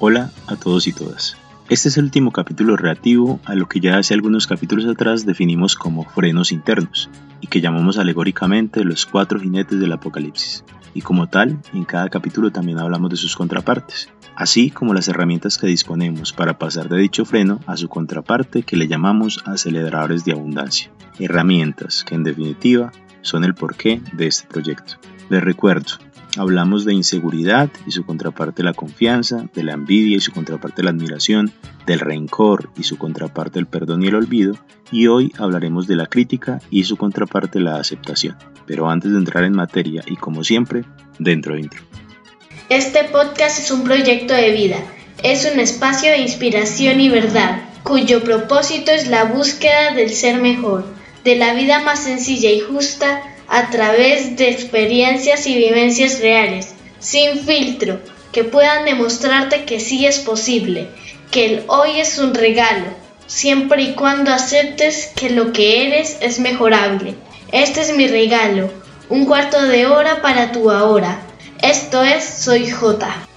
Hola a todos y todas. Este es el último capítulo relativo a lo que ya hace algunos capítulos atrás definimos como frenos internos y que llamamos alegóricamente los cuatro jinetes del apocalipsis. Y como tal, en cada capítulo también hablamos de sus contrapartes, así como las herramientas que disponemos para pasar de dicho freno a su contraparte que le llamamos aceleradores de abundancia. Herramientas que en definitiva son el porqué de este proyecto. Les recuerdo, Hablamos de inseguridad y su contraparte la confianza, de la envidia y su contraparte la admiración, del rencor y su contraparte el perdón y el olvido, y hoy hablaremos de la crítica y su contraparte la aceptación. Pero antes de entrar en materia y como siempre, dentro de intro. Este podcast es un proyecto de vida, es un espacio de inspiración y verdad, cuyo propósito es la búsqueda del ser mejor, de la vida más sencilla y justa, a través de experiencias y vivencias reales, sin filtro, que puedan demostrarte que sí es posible, que el hoy es un regalo, siempre y cuando aceptes que lo que eres es mejorable. Este es mi regalo, un cuarto de hora para tu ahora. Esto es Soy J.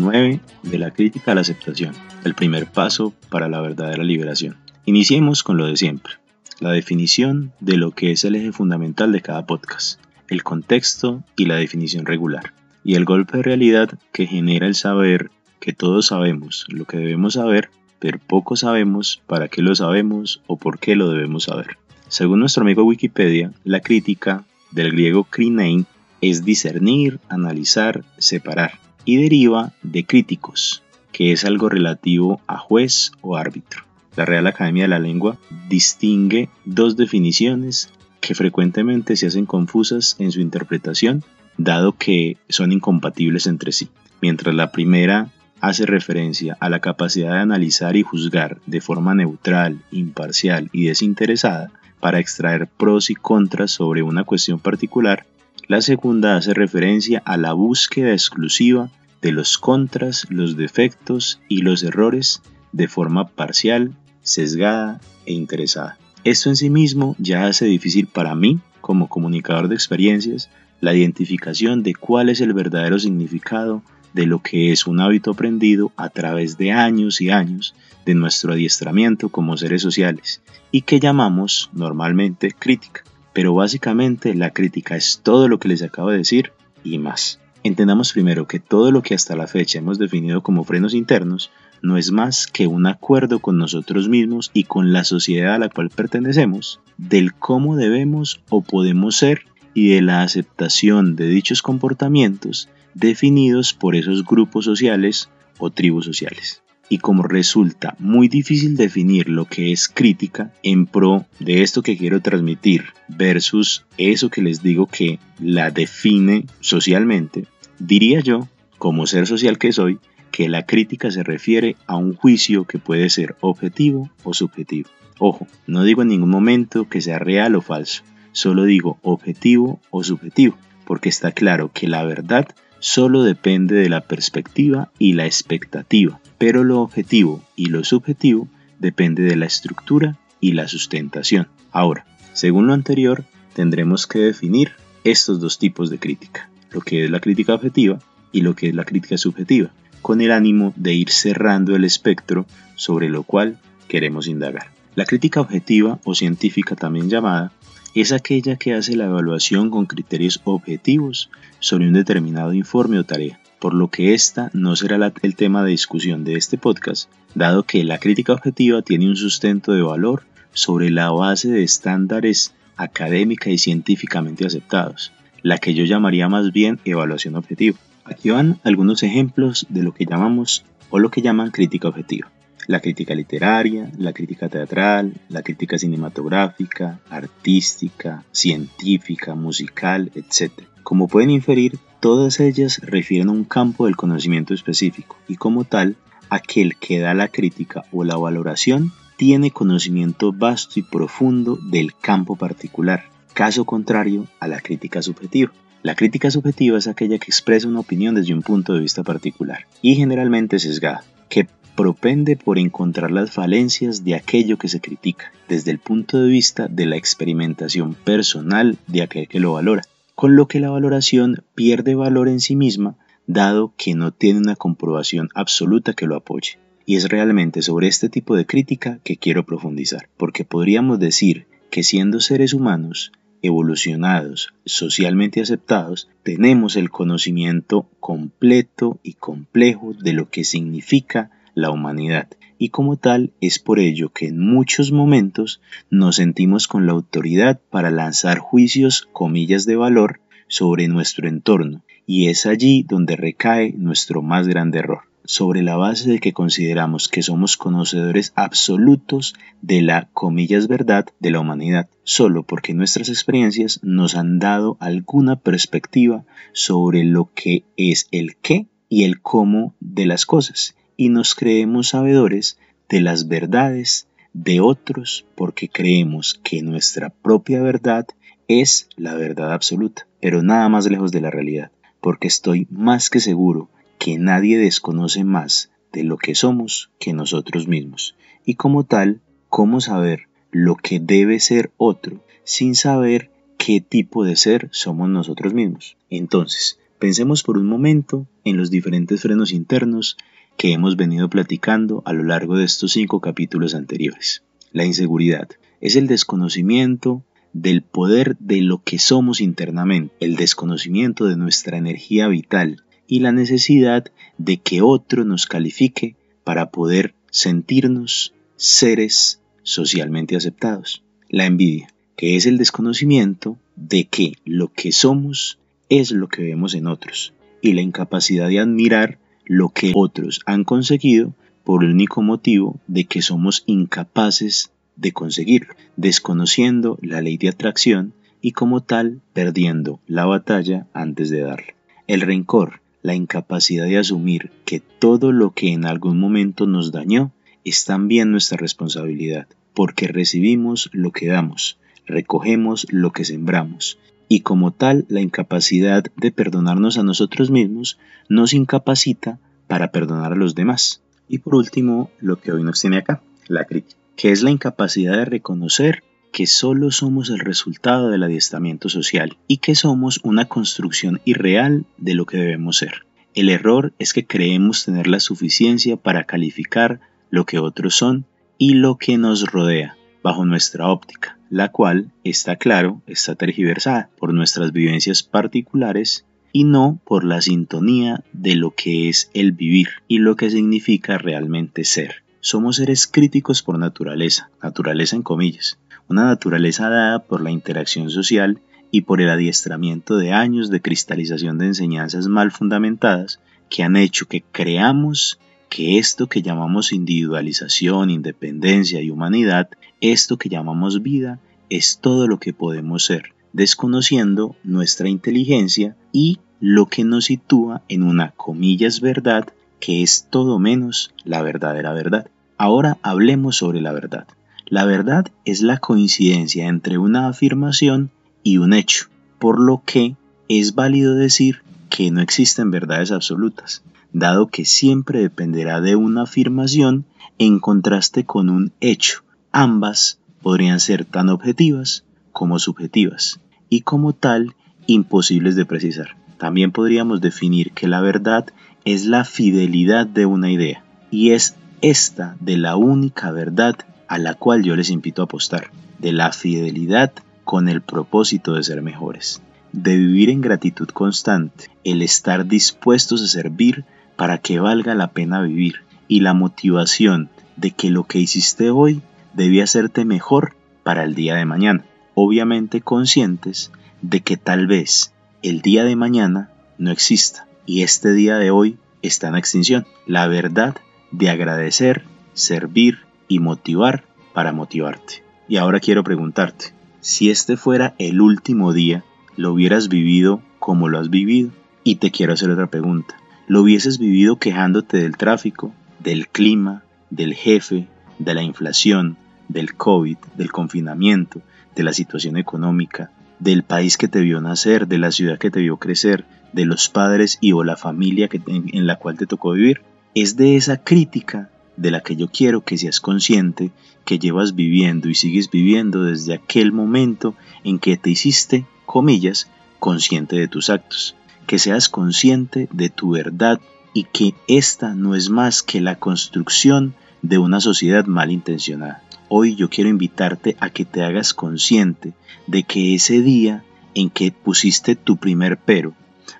9 de la crítica a la aceptación el primer paso para la verdadera liberación. Iniciemos con lo de siempre, la definición de lo que es el eje fundamental de cada podcast, el contexto y la definición regular, y el golpe de realidad que genera el saber que todos sabemos lo que debemos saber, pero poco sabemos para qué lo sabemos o por qué lo debemos saber. Según nuestro amigo Wikipedia, la crítica, del griego krinein, es discernir, analizar, separar, y deriva de críticos, que es algo relativo a juez o árbitro. La Real Academia de la Lengua distingue dos definiciones que frecuentemente se hacen confusas en su interpretación, dado que son incompatibles entre sí. Mientras la primera hace referencia a la capacidad de analizar y juzgar de forma neutral, imparcial y desinteresada para extraer pros y contras sobre una cuestión particular, la segunda hace referencia a la búsqueda exclusiva de los contras, los defectos y los errores de forma parcial, sesgada e interesada. Esto en sí mismo ya hace difícil para mí, como comunicador de experiencias, la identificación de cuál es el verdadero significado de lo que es un hábito aprendido a través de años y años de nuestro adiestramiento como seres sociales y que llamamos normalmente crítica. Pero básicamente la crítica es todo lo que les acabo de decir y más. Entendamos primero que todo lo que hasta la fecha hemos definido como frenos internos no es más que un acuerdo con nosotros mismos y con la sociedad a la cual pertenecemos del cómo debemos o podemos ser y de la aceptación de dichos comportamientos definidos por esos grupos sociales o tribus sociales. Y como resulta muy difícil definir lo que es crítica en pro de esto que quiero transmitir versus eso que les digo que la define socialmente, Diría yo, como ser social que soy, que la crítica se refiere a un juicio que puede ser objetivo o subjetivo. Ojo, no digo en ningún momento que sea real o falso, solo digo objetivo o subjetivo, porque está claro que la verdad solo depende de la perspectiva y la expectativa, pero lo objetivo y lo subjetivo depende de la estructura y la sustentación. Ahora, según lo anterior, tendremos que definir estos dos tipos de crítica lo que es la crítica objetiva y lo que es la crítica subjetiva, con el ánimo de ir cerrando el espectro sobre lo cual queremos indagar. La crítica objetiva o científica también llamada es aquella que hace la evaluación con criterios objetivos sobre un determinado informe o tarea, por lo que esta no será el tema de discusión de este podcast, dado que la crítica objetiva tiene un sustento de valor sobre la base de estándares académica y científicamente aceptados, la que yo llamaría más bien evaluación objetiva. Aquí van algunos ejemplos de lo que llamamos o lo que llaman crítica objetiva. La crítica literaria, la crítica teatral, la crítica cinematográfica, artística, científica, musical, etc. Como pueden inferir, todas ellas refieren a un campo del conocimiento específico y como tal aquel que da la crítica o la valoración tiene conocimiento vasto y profundo del campo particular, caso contrario a la crítica subjetiva. La crítica subjetiva es aquella que expresa una opinión desde un punto de vista particular y generalmente sesgada, que propende por encontrar las falencias de aquello que se critica, desde el punto de vista de la experimentación personal de aquel que lo valora, con lo que la valoración pierde valor en sí misma, dado que no tiene una comprobación absoluta que lo apoye. Y es realmente sobre este tipo de crítica que quiero profundizar, porque podríamos decir que siendo seres humanos, evolucionados, socialmente aceptados, tenemos el conocimiento completo y complejo de lo que significa la humanidad. Y como tal es por ello que en muchos momentos nos sentimos con la autoridad para lanzar juicios, comillas de valor, sobre nuestro entorno, y es allí donde recae nuestro más grande error sobre la base de que consideramos que somos conocedores absolutos de la, comillas, verdad de la humanidad, solo porque nuestras experiencias nos han dado alguna perspectiva sobre lo que es el qué y el cómo de las cosas, y nos creemos sabedores de las verdades de otros porque creemos que nuestra propia verdad es la verdad absoluta, pero nada más lejos de la realidad, porque estoy más que seguro que nadie desconoce más de lo que somos que nosotros mismos, y como tal, cómo saber lo que debe ser otro sin saber qué tipo de ser somos nosotros mismos. Entonces, pensemos por un momento en los diferentes frenos internos que hemos venido platicando a lo largo de estos cinco capítulos anteriores. La inseguridad es el desconocimiento del poder de lo que somos internamente, el desconocimiento de nuestra energía vital, y la necesidad de que otro nos califique para poder sentirnos seres socialmente aceptados. La envidia, que es el desconocimiento de que lo que somos es lo que vemos en otros, y la incapacidad de admirar lo que otros han conseguido por el único motivo de que somos incapaces de conseguirlo, desconociendo la ley de atracción y como tal perdiendo la batalla antes de darla. El rencor la incapacidad de asumir que todo lo que en algún momento nos dañó es también nuestra responsabilidad, porque recibimos lo que damos, recogemos lo que sembramos, y como tal la incapacidad de perdonarnos a nosotros mismos nos incapacita para perdonar a los demás. Y por último, lo que hoy nos tiene acá, la crítica, que es la incapacidad de reconocer que solo somos el resultado del adiestramiento social y que somos una construcción irreal de lo que debemos ser. El error es que creemos tener la suficiencia para calificar lo que otros son y lo que nos rodea bajo nuestra óptica, la cual, está claro, está tergiversada por nuestras vivencias particulares y no por la sintonía de lo que es el vivir y lo que significa realmente ser. Somos seres críticos por naturaleza, naturaleza en comillas, una naturaleza dada por la interacción social y por el adiestramiento de años de cristalización de enseñanzas mal fundamentadas que han hecho que creamos que esto que llamamos individualización, independencia y humanidad, esto que llamamos vida, es todo lo que podemos ser, desconociendo nuestra inteligencia y lo que nos sitúa en una comillas verdad que es todo menos la verdadera verdad. Ahora hablemos sobre la verdad. La verdad es la coincidencia entre una afirmación y un hecho, por lo que es válido decir que no existen verdades absolutas, dado que siempre dependerá de una afirmación en contraste con un hecho. Ambas podrían ser tan objetivas como subjetivas, y como tal imposibles de precisar. También podríamos definir que la verdad es la fidelidad de una idea, y es esta de la única verdad a la cual yo les invito a apostar, de la fidelidad con el propósito de ser mejores, de vivir en gratitud constante, el estar dispuestos a servir para que valga la pena vivir y la motivación de que lo que hiciste hoy debía hacerte mejor para el día de mañana, obviamente conscientes de que tal vez el día de mañana no exista y este día de hoy está en extinción. La verdad de agradecer, servir y motivar para motivarte. Y ahora quiero preguntarte, si este fuera el último día, ¿lo hubieras vivido como lo has vivido? Y te quiero hacer otra pregunta. ¿Lo hubieses vivido quejándote del tráfico, del clima, del jefe, de la inflación, del COVID, del confinamiento, de la situación económica, del país que te vio nacer, de la ciudad que te vio crecer, de los padres y o la familia en la cual te tocó vivir. Es de esa crítica de la que yo quiero que seas consciente que llevas viviendo y sigues viviendo desde aquel momento en que te hiciste, comillas, consciente de tus actos, que seas consciente de tu verdad y que esta no es más que la construcción de una sociedad malintencionada. Hoy yo quiero invitarte a que te hagas consciente de que ese día en que pusiste tu primer pero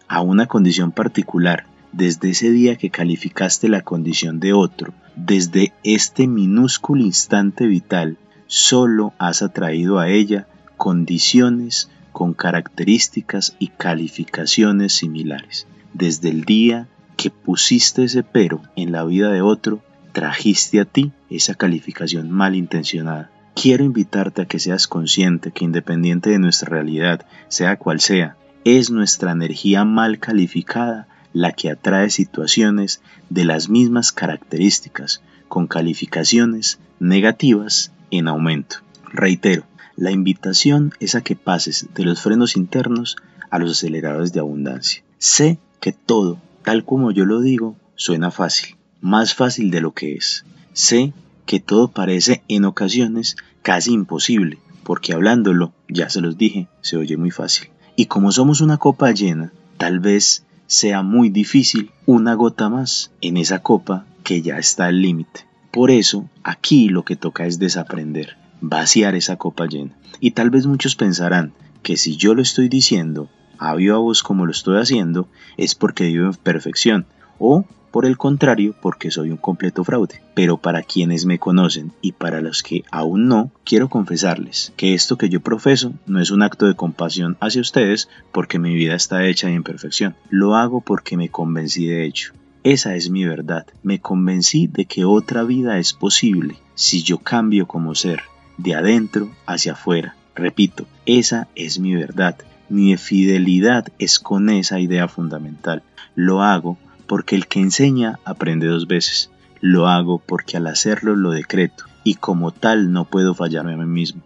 a una condición particular, desde ese día que calificaste la condición de otro, desde este minúsculo instante vital, solo has atraído a ella condiciones con características y calificaciones similares. Desde el día que pusiste ese pero en la vida de otro, trajiste a ti esa calificación malintencionada. Quiero invitarte a que seas consciente que independiente de nuestra realidad, sea cual sea, es nuestra energía mal calificada la que atrae situaciones de las mismas características, con calificaciones negativas en aumento. Reitero, la invitación es a que pases de los frenos internos a los aceleradores de abundancia. Sé que todo, tal como yo lo digo, suena fácil, más fácil de lo que es. Sé que todo parece en ocasiones casi imposible, porque hablándolo, ya se los dije, se oye muy fácil. Y como somos una copa llena, tal vez sea muy difícil una gota más en esa copa que ya está al límite. Por eso, aquí lo que toca es desaprender, vaciar esa copa llena. Y tal vez muchos pensarán que si yo lo estoy diciendo a viva voz como lo estoy haciendo, es porque vivo en perfección, o por el contrario, porque soy un completo fraude. Pero para quienes me conocen y para los que aún no, quiero confesarles que esto que yo profeso no es un acto de compasión hacia ustedes porque mi vida está hecha de imperfección. Lo hago porque me convencí de ello. Esa es mi verdad. Me convencí de que otra vida es posible si yo cambio como ser, de adentro hacia afuera. Repito, esa es mi verdad. Mi fidelidad es con esa idea fundamental. Lo hago porque el que enseña aprende dos veces. Lo hago porque al hacerlo lo decreto y como tal no puedo fallarme a mí mismo.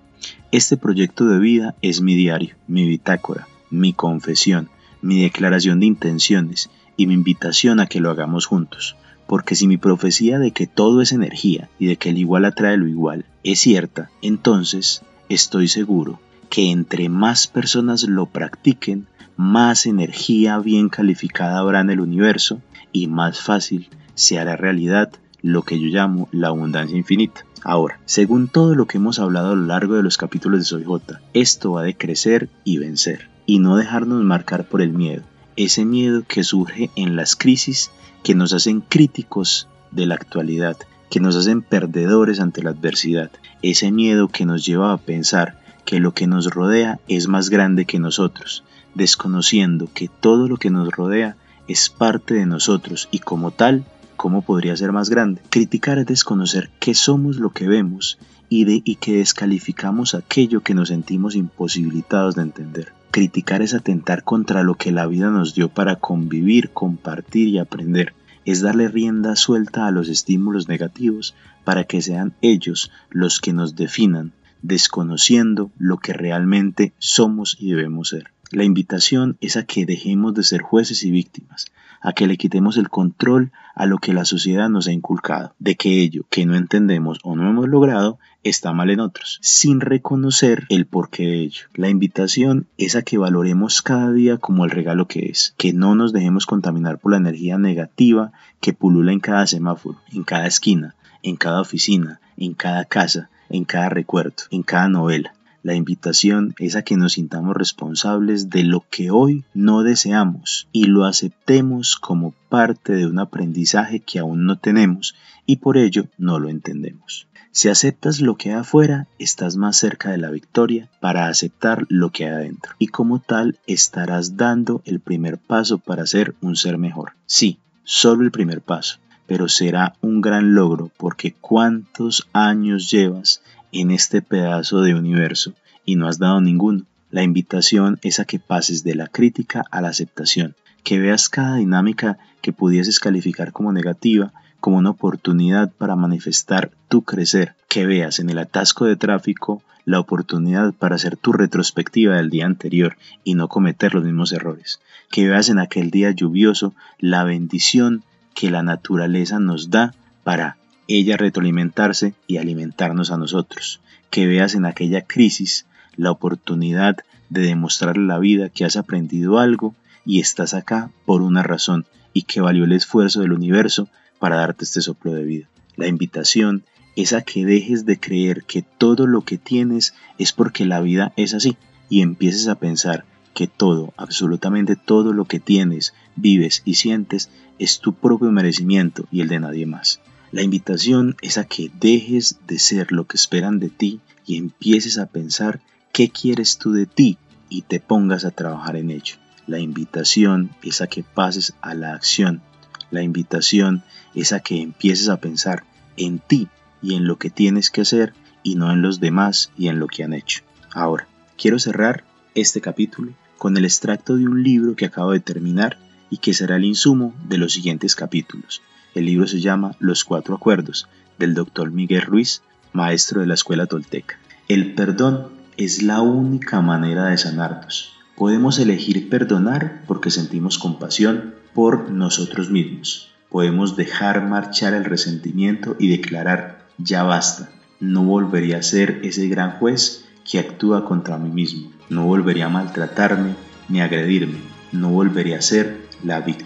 Este proyecto de vida es mi diario, mi bitácora, mi confesión, mi declaración de intenciones y mi invitación a que lo hagamos juntos. Porque si mi profecía de que todo es energía y de que el igual atrae lo igual es cierta, entonces estoy seguro que entre más personas lo practiquen, más energía bien calificada habrá en el universo y más fácil se hará realidad lo que yo llamo la abundancia infinita. Ahora, según todo lo que hemos hablado a lo largo de los capítulos de Soy J, esto va de crecer y vencer, y no dejarnos marcar por el miedo, ese miedo que surge en las crisis que nos hacen críticos de la actualidad, que nos hacen perdedores ante la adversidad, ese miedo que nos lleva a pensar que lo que nos rodea es más grande que nosotros, desconociendo que todo lo que nos rodea es parte de nosotros y como tal, ¿cómo podría ser más grande? Criticar es desconocer que somos lo que vemos y, y que descalificamos aquello que nos sentimos imposibilitados de entender. Criticar es atentar contra lo que la vida nos dio para convivir, compartir y aprender. Es darle rienda suelta a los estímulos negativos para que sean ellos los que nos definan, desconociendo lo que realmente somos y debemos ser. La invitación es a que dejemos de ser jueces y víctimas, a que le quitemos el control a lo que la sociedad nos ha inculcado, de que ello que no entendemos o no hemos logrado está mal en otros, sin reconocer el porqué de ello. La invitación es a que valoremos cada día como el regalo que es, que no nos dejemos contaminar por la energía negativa que pulula en cada semáforo, en cada esquina, en cada oficina, en cada casa, en cada recuerdo, en cada novela. La invitación es a que nos sintamos responsables de lo que hoy no deseamos y lo aceptemos como parte de un aprendizaje que aún no tenemos y por ello no lo entendemos. Si aceptas lo que hay afuera, estás más cerca de la victoria para aceptar lo que hay adentro. Y como tal, estarás dando el primer paso para ser un ser mejor. Sí, solo el primer paso, pero será un gran logro porque cuántos años llevas en este pedazo de universo y no has dado ninguno. La invitación es a que pases de la crítica a la aceptación, que veas cada dinámica que pudieses calificar como negativa como una oportunidad para manifestar tu crecer, que veas en el atasco de tráfico la oportunidad para hacer tu retrospectiva del día anterior y no cometer los mismos errores, que veas en aquel día lluvioso la bendición que la naturaleza nos da para ella retroalimentarse y alimentarnos a nosotros, que veas en aquella crisis la oportunidad de demostrarle a la vida que has aprendido algo y estás acá por una razón y que valió el esfuerzo del universo para darte este soplo de vida. La invitación es a que dejes de creer que todo lo que tienes es porque la vida es así y empieces a pensar que todo, absolutamente todo lo que tienes, vives y sientes es tu propio merecimiento y el de nadie más. La invitación es a que dejes de ser lo que esperan de ti y empieces a pensar qué quieres tú de ti y te pongas a trabajar en ello. La invitación es a que pases a la acción. La invitación es a que empieces a pensar en ti y en lo que tienes que hacer y no en los demás y en lo que han hecho. Ahora, quiero cerrar este capítulo con el extracto de un libro que acabo de terminar y que será el insumo de los siguientes capítulos. El libro se llama Los Cuatro Acuerdos, del doctor Miguel Ruiz, maestro de la Escuela Tolteca. El perdón es la única manera de sanarnos. Podemos elegir perdonar porque sentimos compasión por nosotros mismos. Podemos dejar marchar el resentimiento y declarar ya basta. No volvería a ser ese gran juez que actúa contra mí mismo. No volvería a maltratarme ni agredirme. No volvería a ser la víctima.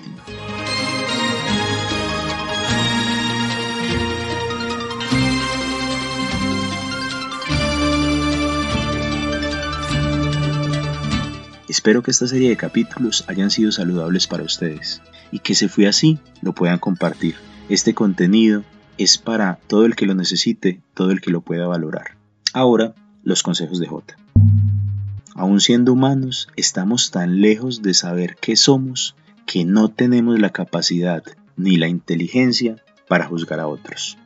Espero que esta serie de capítulos hayan sido saludables para ustedes y que se fue así lo puedan compartir. Este contenido es para todo el que lo necesite, todo el que lo pueda valorar. Ahora, los consejos de J. Aún siendo humanos, estamos tan lejos de saber qué somos que no tenemos la capacidad ni la inteligencia para juzgar a otros.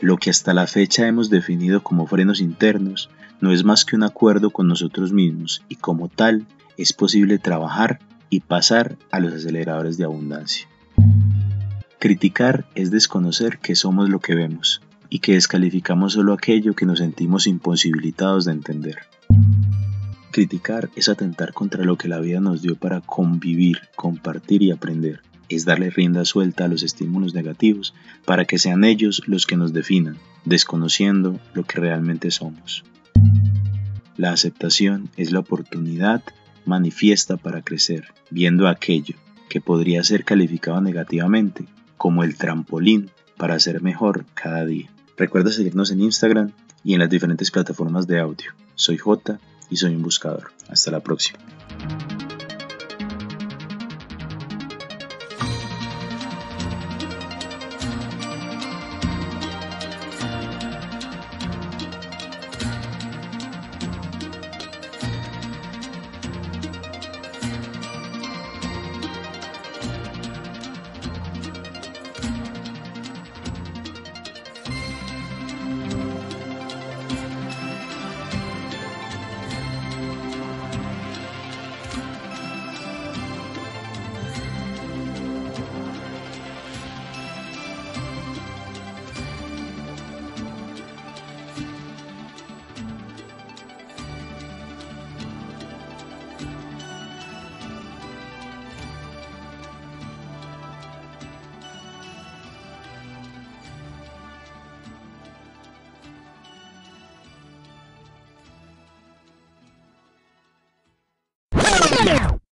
Lo que hasta la fecha hemos definido como frenos internos no es más que un acuerdo con nosotros mismos y como tal es posible trabajar y pasar a los aceleradores de abundancia. Criticar es desconocer que somos lo que vemos y que descalificamos solo aquello que nos sentimos imposibilitados de entender. Criticar es atentar contra lo que la vida nos dio para convivir, compartir y aprender. Es darle rienda suelta a los estímulos negativos para que sean ellos los que nos definan, desconociendo lo que realmente somos. La aceptación es la oportunidad manifiesta para crecer, viendo aquello que podría ser calificado negativamente como el trampolín para ser mejor cada día. Recuerda seguirnos en Instagram y en las diferentes plataformas de audio. Soy J y soy un buscador. Hasta la próxima.